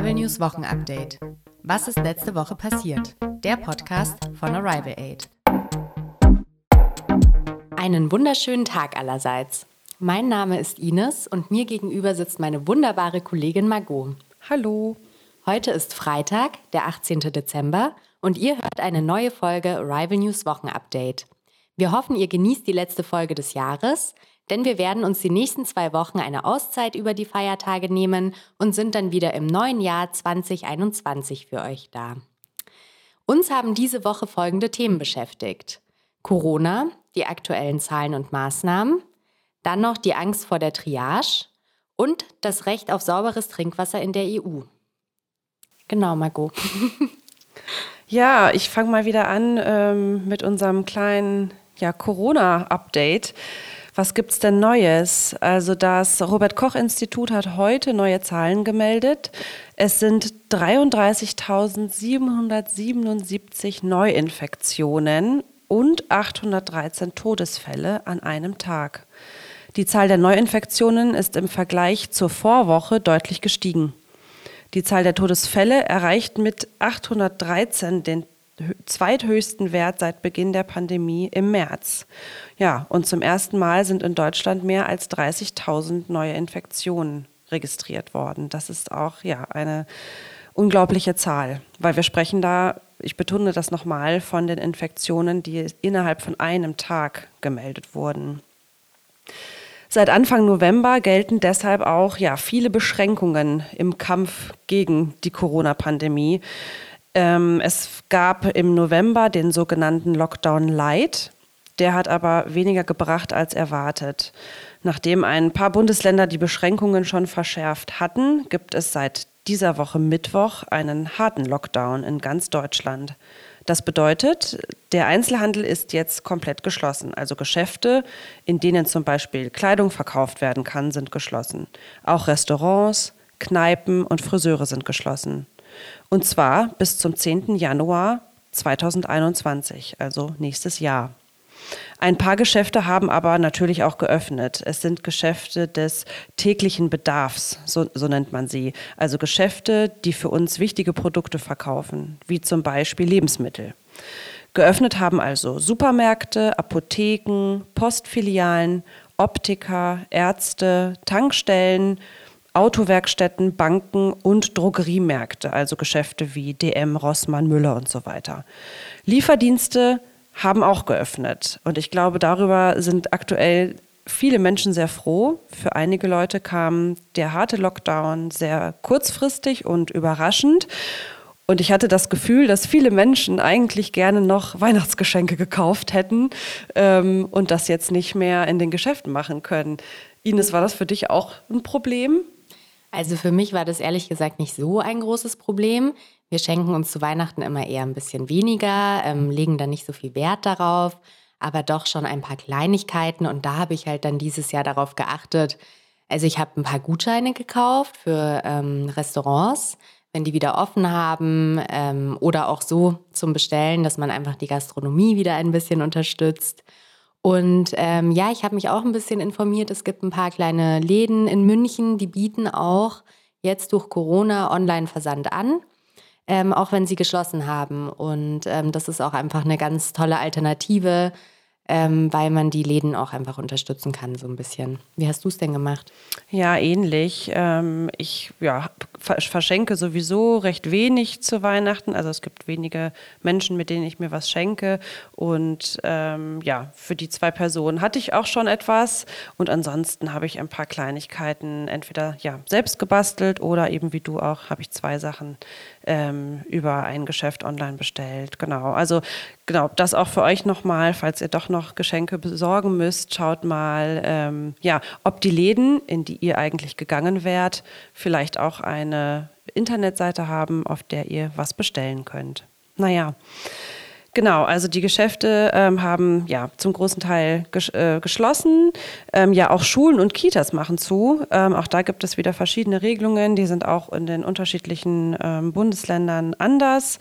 Arrival News Wochenupdate. Was ist letzte Woche passiert? Der Podcast von Arrival Aid. Einen wunderschönen Tag allerseits. Mein Name ist Ines und mir gegenüber sitzt meine wunderbare Kollegin Margot. Hallo. Heute ist Freitag, der 18. Dezember und ihr hört eine neue Folge Arrival News Wochenupdate. Wir hoffen, ihr genießt die letzte Folge des Jahres, denn wir werden uns die nächsten zwei Wochen eine Auszeit über die Feiertage nehmen und sind dann wieder im neuen Jahr 2021 für euch da. Uns haben diese Woche folgende Themen beschäftigt. Corona, die aktuellen Zahlen und Maßnahmen, dann noch die Angst vor der Triage und das Recht auf sauberes Trinkwasser in der EU. Genau, Margot. ja, ich fange mal wieder an ähm, mit unserem kleinen ja, Corona-Update. Was gibt es denn Neues? Also das Robert Koch Institut hat heute neue Zahlen gemeldet. Es sind 33.777 Neuinfektionen und 813 Todesfälle an einem Tag. Die Zahl der Neuinfektionen ist im Vergleich zur Vorwoche deutlich gestiegen. Die Zahl der Todesfälle erreicht mit 813 den zweithöchsten Wert seit Beginn der Pandemie im März. Ja, und zum ersten Mal sind in Deutschland mehr als 30.000 neue Infektionen registriert worden. Das ist auch ja eine unglaubliche Zahl, weil wir sprechen da, ich betone das nochmal, von den Infektionen, die innerhalb von einem Tag gemeldet wurden. Seit Anfang November gelten deshalb auch ja, viele Beschränkungen im Kampf gegen die Corona-Pandemie. Ähm, es gab im November den sogenannten Lockdown Light. Der hat aber weniger gebracht als erwartet. Nachdem ein paar Bundesländer die Beschränkungen schon verschärft hatten, gibt es seit dieser Woche Mittwoch einen harten Lockdown in ganz Deutschland. Das bedeutet, der Einzelhandel ist jetzt komplett geschlossen. Also Geschäfte, in denen zum Beispiel Kleidung verkauft werden kann, sind geschlossen. Auch Restaurants, Kneipen und Friseure sind geschlossen. Und zwar bis zum 10. Januar 2021, also nächstes Jahr. Ein paar Geschäfte haben aber natürlich auch geöffnet. Es sind Geschäfte des täglichen Bedarfs, so, so, nennt man sie. Also Geschäfte, die für uns wichtige Produkte verkaufen, wie zum Beispiel Lebensmittel. Geöffnet haben also Supermärkte, Apotheken, Postfilialen, Optiker, Ärzte, Tankstellen, Autowerkstätten, Banken und Drogeriemärkte, also Geschäfte wie DM, Rossmann, Müller und so weiter. Lieferdienste haben auch geöffnet und ich glaube, darüber sind aktuell viele Menschen sehr froh. Für einige Leute kam der harte Lockdown sehr kurzfristig und überraschend. Und ich hatte das Gefühl, dass viele Menschen eigentlich gerne noch Weihnachtsgeschenke gekauft hätten ähm, und das jetzt nicht mehr in den Geschäften machen können. Ines, war das für dich auch ein Problem? Also für mich war das ehrlich gesagt nicht so ein großes Problem. Wir schenken uns zu Weihnachten immer eher ein bisschen weniger, ähm, legen da nicht so viel Wert darauf, aber doch schon ein paar Kleinigkeiten. Und da habe ich halt dann dieses Jahr darauf geachtet. Also ich habe ein paar Gutscheine gekauft für ähm, Restaurants, wenn die wieder offen haben ähm, oder auch so zum Bestellen, dass man einfach die Gastronomie wieder ein bisschen unterstützt. Und ähm, ja, ich habe mich auch ein bisschen informiert. Es gibt ein paar kleine Läden in München, die bieten auch jetzt durch Corona Online-Versand an, ähm, auch wenn sie geschlossen haben. Und ähm, das ist auch einfach eine ganz tolle Alternative, ähm, weil man die Läden auch einfach unterstützen kann, so ein bisschen. Wie hast du es denn gemacht? Ja, ähnlich. Ähm, ich ja, verschenke sowieso recht wenig zu Weihnachten. Also es gibt wenige Menschen, mit denen ich mir was schenke. Und ähm, ja, für die zwei Personen hatte ich auch schon etwas. Und ansonsten habe ich ein paar Kleinigkeiten entweder ja, selbst gebastelt oder eben wie du auch, habe ich zwei Sachen ähm, über ein Geschäft online bestellt. Genau. Also genau, das auch für euch nochmal, falls ihr doch noch Geschenke besorgen müsst, schaut mal, ähm, ja, ob die Läden, in die ihr eigentlich gegangen wärt, vielleicht auch ein eine Internetseite haben, auf der ihr was bestellen könnt. Naja. Genau, also die Geschäfte ähm, haben ja zum großen Teil ges äh, geschlossen. Ähm, ja, auch Schulen und Kitas machen zu. Ähm, auch da gibt es wieder verschiedene Regelungen. Die sind auch in den unterschiedlichen ähm, Bundesländern anders.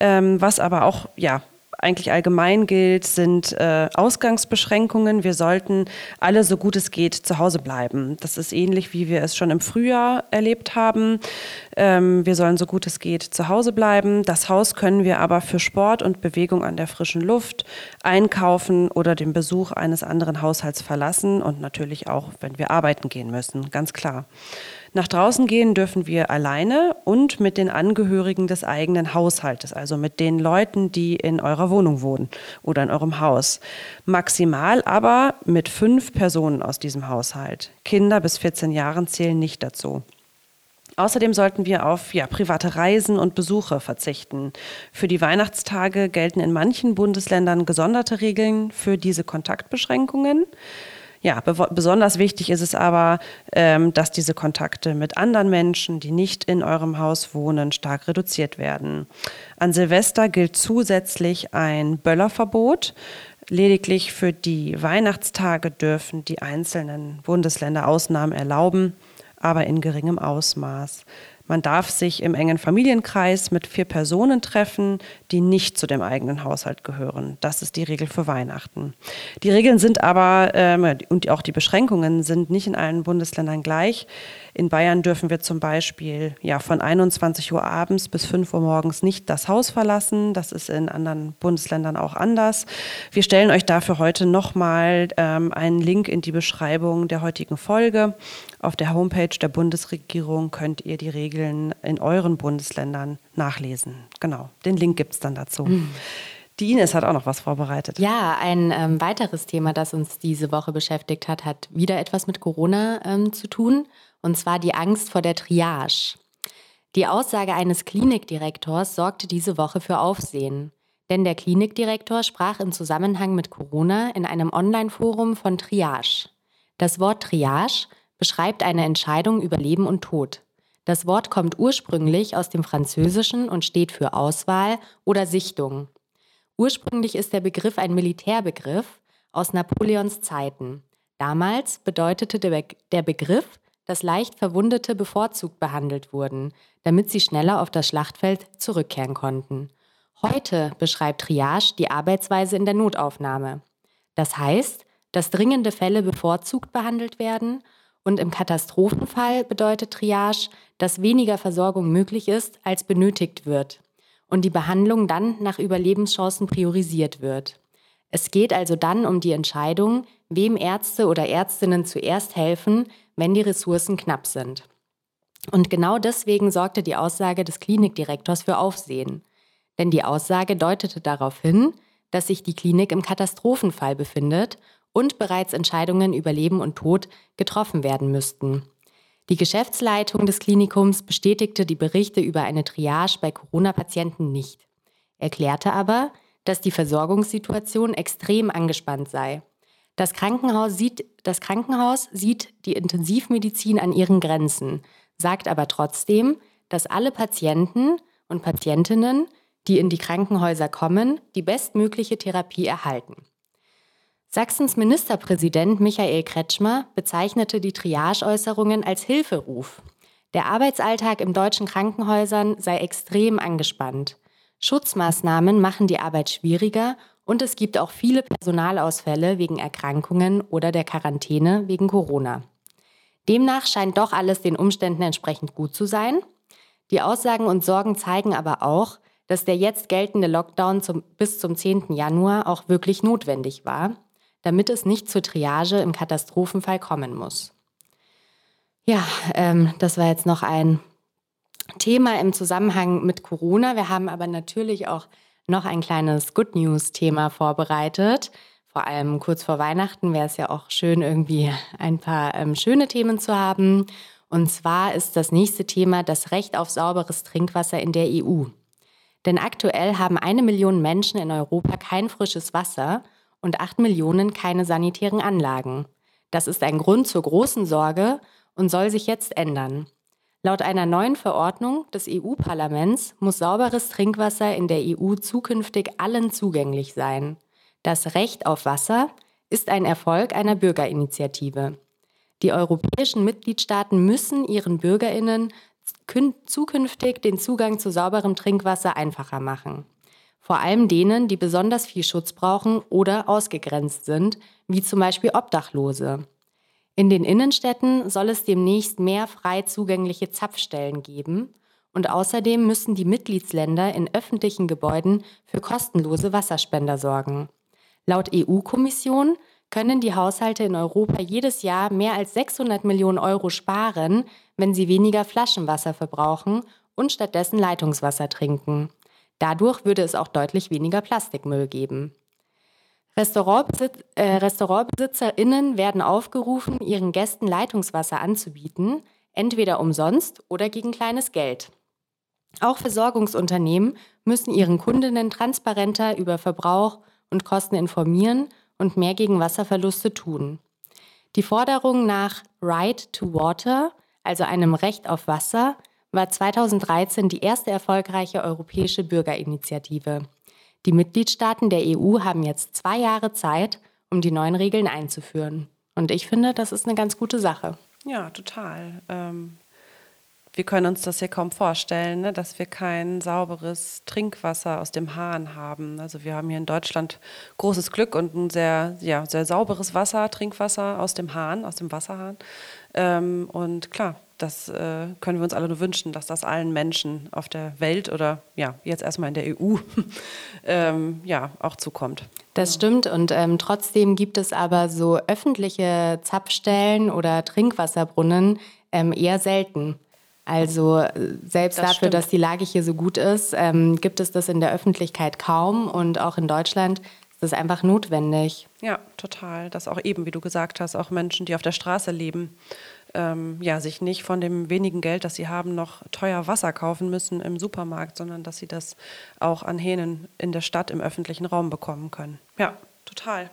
Ähm, was aber auch ja eigentlich allgemein gilt, sind äh, Ausgangsbeschränkungen. Wir sollten alle so gut es geht zu Hause bleiben. Das ist ähnlich, wie wir es schon im Frühjahr erlebt haben. Ähm, wir sollen so gut es geht zu Hause bleiben. Das Haus können wir aber für Sport und Bewegung an der frischen Luft, einkaufen oder den Besuch eines anderen Haushalts verlassen und natürlich auch, wenn wir arbeiten gehen müssen, ganz klar. Nach draußen gehen dürfen wir alleine und mit den Angehörigen des eigenen Haushaltes, also mit den Leuten, die in eurer Wohnung wohnen oder in eurem Haus. Maximal aber mit fünf Personen aus diesem Haushalt. Kinder bis 14 Jahren zählen nicht dazu. Außerdem sollten wir auf ja, private Reisen und Besuche verzichten. Für die Weihnachtstage gelten in manchen Bundesländern gesonderte Regeln für diese Kontaktbeschränkungen. Ja, besonders wichtig ist es aber, ähm, dass diese Kontakte mit anderen Menschen, die nicht in eurem Haus wohnen, stark reduziert werden. An Silvester gilt zusätzlich ein Böllerverbot. Lediglich für die Weihnachtstage dürfen die einzelnen Bundesländer Ausnahmen erlauben, aber in geringem Ausmaß. Man darf sich im engen Familienkreis mit vier Personen treffen, die nicht zu dem eigenen Haushalt gehören. Das ist die Regel für Weihnachten. Die Regeln sind aber ähm, und auch die Beschränkungen sind nicht in allen Bundesländern gleich. In Bayern dürfen wir zum Beispiel ja, von 21 Uhr abends bis 5 Uhr morgens nicht das Haus verlassen. Das ist in anderen Bundesländern auch anders. Wir stellen euch dafür heute nochmal ähm, einen Link in die Beschreibung der heutigen Folge. Auf der Homepage der Bundesregierung könnt ihr die Regeln in euren Bundesländern nachlesen. Genau, den Link gibt es dann dazu. Mhm. Die Ines hat auch noch was vorbereitet. Ja, ein ähm, weiteres Thema, das uns diese Woche beschäftigt hat, hat wieder etwas mit Corona ähm, zu tun und zwar die Angst vor der Triage. Die Aussage eines Klinikdirektors sorgte diese Woche für Aufsehen. Denn der Klinikdirektor sprach im Zusammenhang mit Corona in einem Online-Forum von Triage. Das Wort Triage beschreibt eine Entscheidung über Leben und Tod. Das Wort kommt ursprünglich aus dem Französischen und steht für Auswahl oder Sichtung. Ursprünglich ist der Begriff ein Militärbegriff aus Napoleons Zeiten. Damals bedeutete der, Be der Begriff dass leicht Verwundete bevorzugt behandelt wurden, damit sie schneller auf das Schlachtfeld zurückkehren konnten. Heute beschreibt Triage die Arbeitsweise in der Notaufnahme. Das heißt, dass dringende Fälle bevorzugt behandelt werden und im Katastrophenfall bedeutet Triage, dass weniger Versorgung möglich ist, als benötigt wird und die Behandlung dann nach Überlebenschancen priorisiert wird. Es geht also dann um die Entscheidung, wem Ärzte oder Ärztinnen zuerst helfen, wenn die Ressourcen knapp sind. Und genau deswegen sorgte die Aussage des Klinikdirektors für Aufsehen. Denn die Aussage deutete darauf hin, dass sich die Klinik im Katastrophenfall befindet und bereits Entscheidungen über Leben und Tod getroffen werden müssten. Die Geschäftsleitung des Klinikums bestätigte die Berichte über eine Triage bei Corona-Patienten nicht, erklärte aber, dass die Versorgungssituation extrem angespannt sei. Das Krankenhaus sieht, das Krankenhaus sieht die Intensivmedizin an ihren Grenzen, sagt aber trotzdem, dass alle Patienten und Patientinnen, die in die Krankenhäuser kommen, die bestmögliche Therapie erhalten. Sachsens Ministerpräsident Michael Kretschmer bezeichnete die Triage-Äußerungen als Hilferuf. Der Arbeitsalltag in deutschen Krankenhäusern sei extrem angespannt. Schutzmaßnahmen machen die Arbeit schwieriger und es gibt auch viele Personalausfälle wegen Erkrankungen oder der Quarantäne wegen Corona. Demnach scheint doch alles den Umständen entsprechend gut zu sein. Die Aussagen und Sorgen zeigen aber auch, dass der jetzt geltende Lockdown zum, bis zum 10. Januar auch wirklich notwendig war, damit es nicht zur Triage im Katastrophenfall kommen muss. Ja, ähm, das war jetzt noch ein Thema im Zusammenhang mit Corona. Wir haben aber natürlich auch noch ein kleines Good News-Thema vorbereitet. Vor allem kurz vor Weihnachten wäre es ja auch schön, irgendwie ein paar ähm, schöne Themen zu haben. Und zwar ist das nächste Thema das Recht auf sauberes Trinkwasser in der EU. Denn aktuell haben eine Million Menschen in Europa kein frisches Wasser und acht Millionen keine sanitären Anlagen. Das ist ein Grund zur großen Sorge und soll sich jetzt ändern. Laut einer neuen Verordnung des EU-Parlaments muss sauberes Trinkwasser in der EU zukünftig allen zugänglich sein. Das Recht auf Wasser ist ein Erfolg einer Bürgerinitiative. Die europäischen Mitgliedstaaten müssen ihren Bürgerinnen zukünftig den Zugang zu sauberem Trinkwasser einfacher machen. Vor allem denen, die besonders viel Schutz brauchen oder ausgegrenzt sind, wie zum Beispiel Obdachlose. In den Innenstädten soll es demnächst mehr frei zugängliche Zapfstellen geben und außerdem müssen die Mitgliedsländer in öffentlichen Gebäuden für kostenlose Wasserspender sorgen. Laut EU-Kommission können die Haushalte in Europa jedes Jahr mehr als 600 Millionen Euro sparen, wenn sie weniger Flaschenwasser verbrauchen und stattdessen Leitungswasser trinken. Dadurch würde es auch deutlich weniger Plastikmüll geben. Restaurantbesitz, äh, RestaurantbesitzerInnen werden aufgerufen, ihren Gästen Leitungswasser anzubieten, entweder umsonst oder gegen kleines Geld. Auch Versorgungsunternehmen müssen ihren Kundinnen transparenter über Verbrauch und Kosten informieren und mehr gegen Wasserverluste tun. Die Forderung nach Right to Water, also einem Recht auf Wasser, war 2013 die erste erfolgreiche europäische Bürgerinitiative. Die Mitgliedstaaten der EU haben jetzt zwei Jahre Zeit, um die neuen Regeln einzuführen. Und ich finde, das ist eine ganz gute Sache. Ja, total. Ähm, wir können uns das ja kaum vorstellen, ne, dass wir kein sauberes Trinkwasser aus dem Hahn haben. Also wir haben hier in Deutschland großes Glück und ein sehr, ja, sehr sauberes Wasser, Trinkwasser aus dem Hahn, aus dem Wasserhahn. Ähm, und klar, das äh, können wir uns alle nur wünschen, dass das allen Menschen auf der Welt oder ja, jetzt erstmal in der EU ähm, ja, auch zukommt. Das stimmt und ähm, trotzdem gibt es aber so öffentliche Zapfstellen oder Trinkwasserbrunnen ähm, eher selten. Also äh, selbst das dafür, stimmt. dass die Lage hier so gut ist, ähm, gibt es das in der Öffentlichkeit kaum und auch in Deutschland ist das einfach notwendig. Ja, total. Dass auch eben, wie du gesagt hast, auch Menschen, die auf der Straße leben, ähm, ja, sich nicht von dem wenigen Geld, das sie haben, noch teuer Wasser kaufen müssen im Supermarkt, sondern dass sie das auch an Hähnen in der Stadt im öffentlichen Raum bekommen können. Ja, total.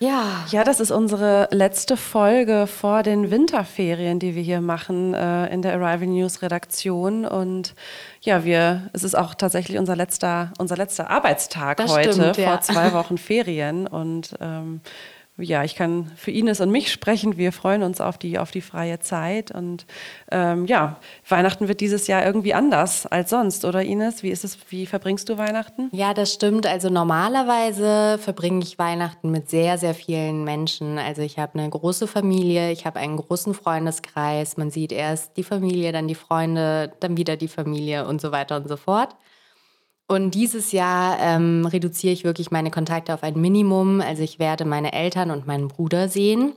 Ja. Ja, das ist unsere letzte Folge vor den Winterferien, die wir hier machen äh, in der Arrival News Redaktion. Und ja, wir, es ist auch tatsächlich unser letzter, unser letzter Arbeitstag das heute stimmt, ja. vor zwei Wochen Ferien. Und ähm, ja, ich kann für Ines und mich sprechen. Wir freuen uns auf die, auf die freie Zeit. Und ähm, ja, Weihnachten wird dieses Jahr irgendwie anders als sonst, oder Ines? Wie ist es, wie verbringst du Weihnachten? Ja, das stimmt. Also normalerweise verbringe ich Weihnachten mit sehr, sehr vielen Menschen. Also ich habe eine große Familie, ich habe einen großen Freundeskreis. Man sieht erst die Familie, dann die Freunde, dann wieder die Familie und so weiter und so fort. Und dieses Jahr ähm, reduziere ich wirklich meine Kontakte auf ein Minimum. Also ich werde meine Eltern und meinen Bruder sehen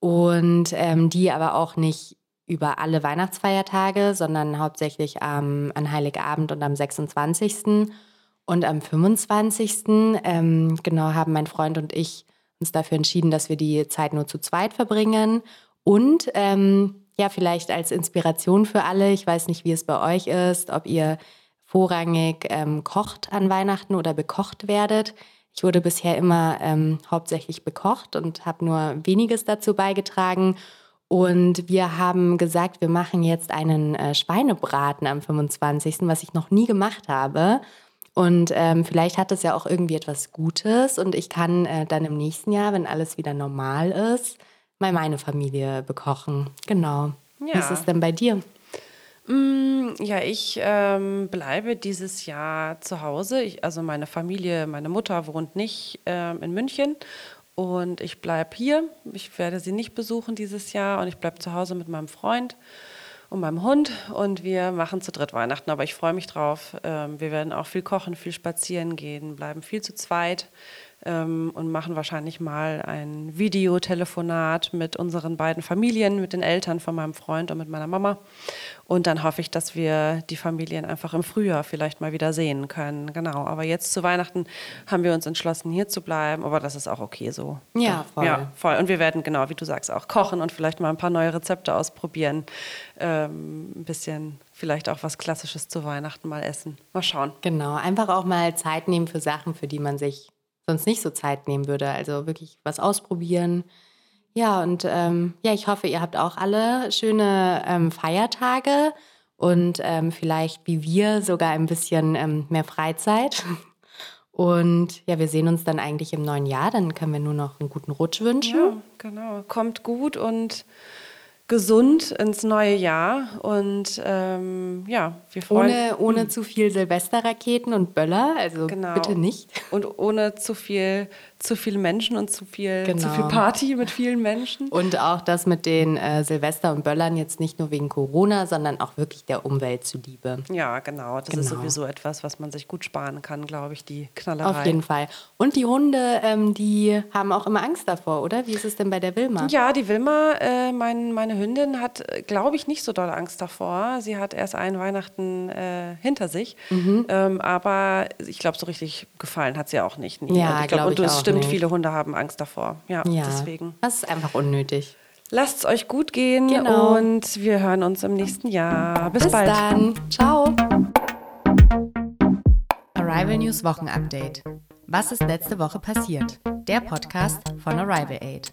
und ähm, die aber auch nicht über alle Weihnachtsfeiertage, sondern hauptsächlich ähm, an Heiligabend und am 26. Und am 25. Ähm, genau haben mein Freund und ich uns dafür entschieden, dass wir die Zeit nur zu zweit verbringen. Und ähm, ja, vielleicht als Inspiration für alle, ich weiß nicht, wie es bei euch ist, ob ihr vorrangig ähm, kocht an Weihnachten oder bekocht werdet. Ich wurde bisher immer ähm, hauptsächlich bekocht und habe nur weniges dazu beigetragen. Und wir haben gesagt, wir machen jetzt einen äh, Schweinebraten am 25., was ich noch nie gemacht habe. Und ähm, vielleicht hat es ja auch irgendwie etwas Gutes und ich kann äh, dann im nächsten Jahr, wenn alles wieder normal ist, mal meine Familie bekochen. Genau. Ja. Wie ist es denn bei dir? Mm, ja, ich ähm, bleibe dieses Jahr zu Hause. Ich, also meine Familie, meine Mutter wohnt nicht ähm, in München und ich bleibe hier. Ich werde sie nicht besuchen dieses Jahr und ich bleibe zu Hause mit meinem Freund und meinem Hund und wir machen zu dritt Weihnachten. Aber ich freue mich drauf. Ähm, wir werden auch viel kochen, viel spazieren gehen, bleiben viel zu zweit ähm, und machen wahrscheinlich mal ein Videotelefonat mit unseren beiden Familien, mit den Eltern von meinem Freund und mit meiner Mama. Und dann hoffe ich, dass wir die Familien einfach im Frühjahr vielleicht mal wieder sehen können. Genau. Aber jetzt zu Weihnachten haben wir uns entschlossen, hier zu bleiben. Aber das ist auch okay so. Ja, voll. Ja, voll. Und wir werden, genau, wie du sagst, auch kochen und vielleicht mal ein paar neue Rezepte ausprobieren. Ähm, ein bisschen vielleicht auch was Klassisches zu Weihnachten mal essen. Mal schauen. Genau. Einfach auch mal Zeit nehmen für Sachen, für die man sich sonst nicht so Zeit nehmen würde. Also wirklich was ausprobieren. Ja, und ähm, ja, ich hoffe, ihr habt auch alle schöne ähm, Feiertage und ähm, vielleicht wie wir sogar ein bisschen ähm, mehr Freizeit. Und ja, wir sehen uns dann eigentlich im neuen Jahr. Dann können wir nur noch einen guten Rutsch wünschen. Ja, genau. Kommt gut und gesund ins neue Jahr und ähm, ja, wir freuen Ohne, ohne zu viel Silvesterraketen und Böller, also Genau. bitte nicht. und ohne zu viel, zu viele Menschen und zu viel, zu Genau. viel Party mit vielen Menschen. Und auch das mit den äh, Silvester und Böllern jetzt nicht nur wegen Corona, sondern auch wirklich der Umwelt zuliebe. Ja, genau. Das ist Genau. sowieso etwas, was man sich gut sparen kann, glaube ich, die Knallerei. Auf jeden Fall. Und die Hunde, ähm, die haben auch immer Angst davor, oder? Wie ist es denn bei der Wilma? Ja, die Wilma, äh, mein, meine Hündin, hat, äh, glaube ich, nicht so doll Angst davor. Sie hat erst ein Weihnachten äh, hinter sich. Mhm. Ähm, aber ich glaube, so richtig gefallen hat sie auch nicht. Nee. Ja, Und glaub und ich es auch stimmt, nicht. viele Hunde haben Angst davor. Ja, Ja, deswegen. Das ist einfach unnötig. Lasst es euch gut gehen Genau. und wir hören uns im nächsten Jahr. Bis, Bis bald. dann. Ciao. Arrival News Wochenupdate. Was ist letzte Woche passiert? Der Podcast von Arrival Aid.